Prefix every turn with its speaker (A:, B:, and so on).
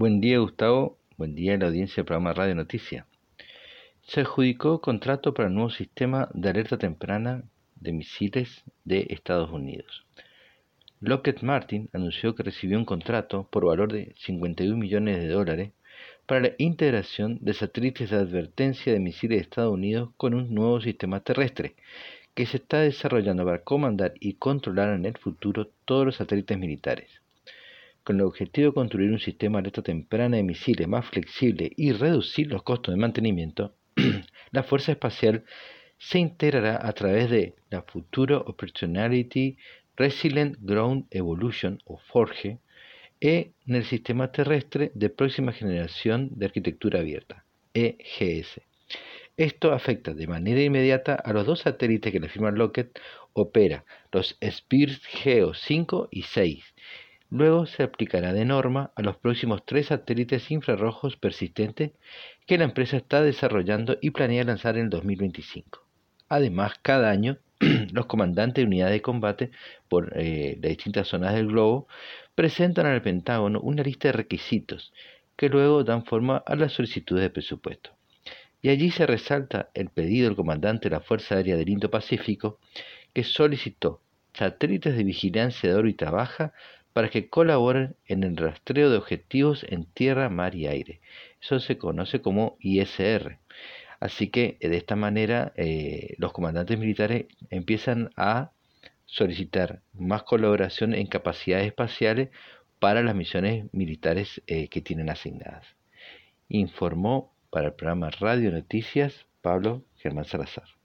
A: Buen día, Gustavo. Buen día a la audiencia del programa Radio Noticia. Se adjudicó contrato para el nuevo sistema de alerta temprana de misiles de Estados Unidos. Lockheed Martin anunció que recibió un contrato por valor de 51 millones de dólares para la integración de satélites de advertencia de misiles de Estados Unidos con un nuevo sistema terrestre que se está desarrollando para comandar y controlar en el futuro todos los satélites militares. Con el objetivo de construir un sistema de alerta temprana de misiles más flexible y reducir los costos de mantenimiento, la Fuerza Espacial se integrará a través de la Future Opportunity Resilient Ground Evolution o FORGE en el sistema terrestre de próxima generación de arquitectura abierta, EGS. Esto afecta de manera inmediata a los dos satélites que la firma Lockheed opera, los Spears Geo 5 y 6. Luego se aplicará de norma a los próximos tres satélites infrarrojos persistentes que la empresa está desarrollando y planea lanzar en el 2025. Además, cada año los comandantes de unidades de combate por eh, las distintas zonas del globo presentan al Pentágono una lista de requisitos que luego dan forma a las solicitudes de presupuesto y allí se resalta el pedido del comandante de la Fuerza Aérea del Indo-Pacífico, que solicitó satélites de vigilancia de órbita baja para que colaboren en el rastreo de objetivos en tierra, mar y aire. Eso se conoce como ISR. Así que de esta manera eh, los comandantes militares empiezan a solicitar más colaboración en capacidades espaciales para las misiones militares eh, que tienen asignadas. Informó para el programa Radio Noticias, Pablo Germán Salazar.